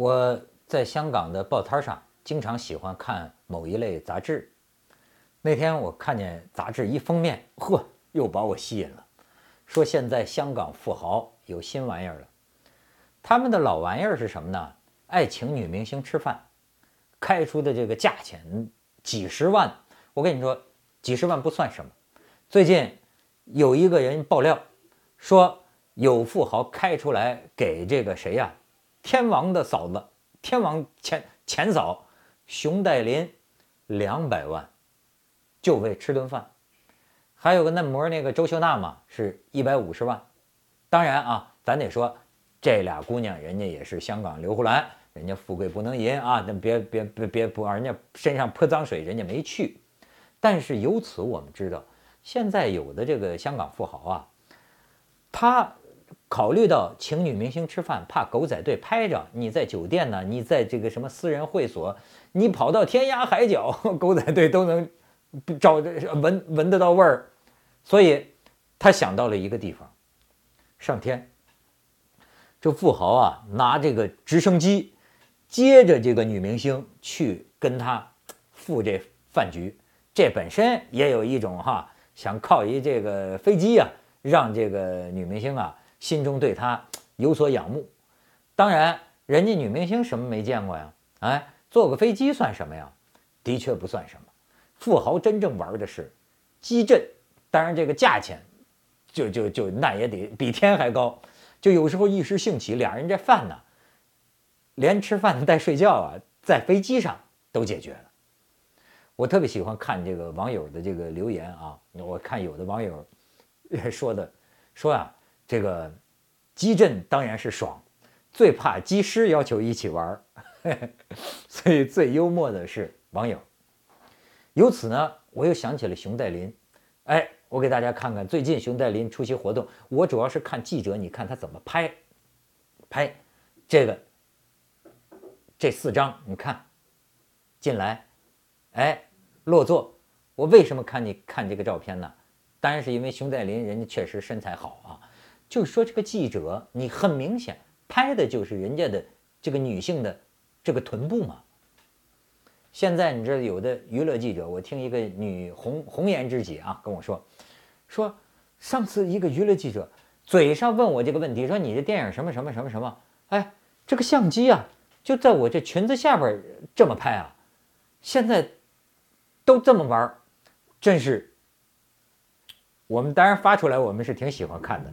我在香港的报摊上经常喜欢看某一类杂志。那天我看见杂志一封面，呵，又把我吸引了。说现在香港富豪有新玩意儿了，他们的老玩意儿是什么呢？爱请女明星吃饭，开出的这个价钱几十万。我跟你说，几十万不算什么。最近有一个人爆料说，有富豪开出来给这个谁呀？天王的嫂子，天王前前嫂熊黛林，两百万，就为吃顿饭。还有个嫩模那个周秀娜嘛，是一百五十万。当然啊，咱得说，这俩姑娘人家也是香港刘胡兰，人家富贵不能淫啊，那别别别别不往人家身上泼脏水，人家没去。但是由此我们知道，现在有的这个香港富豪啊，他。考虑到请女明星吃饭，怕狗仔队拍着你在酒店呢，你在这个什么私人会所，你跑到天涯海角，狗仔队都能找闻闻得到味儿，所以他想到了一个地方，上天。这富豪啊，拿这个直升机接着这个女明星去跟他赴这饭局，这本身也有一种哈，想靠一这个飞机啊，让这个女明星啊。心中对他有所仰慕，当然，人家女明星什么没见过呀？哎，坐个飞机算什么呀？的确不算什么。富豪真正玩的是机震，当然这个价钱就就就那也得比天还高。就有时候一时兴起，俩人这饭呢，连吃饭带睡觉啊，在飞机上都解决了。我特别喜欢看这个网友的这个留言啊，我看有的网友说的说啊。这个机震当然是爽，最怕机师要求一起玩儿，所以最幽默的是网友。由此呢，我又想起了熊黛林。哎，我给大家看看最近熊黛林出席活动，我主要是看记者，你看他怎么拍，拍这个这四张，你看进来，哎，落座。我为什么看你看这个照片呢？当然是因为熊黛林人家确实身材好。就说，这个记者，你很明显拍的就是人家的这个女性的这个臀部嘛。现在你知道有的娱乐记者，我听一个女红红颜知己啊跟我说，说上次一个娱乐记者嘴上问我这个问题，说你这电影什么什么什么什么，哎，这个相机啊就在我这裙子下边这么拍啊，现在都这么玩，真是。我们当然发出来，我们是挺喜欢看的。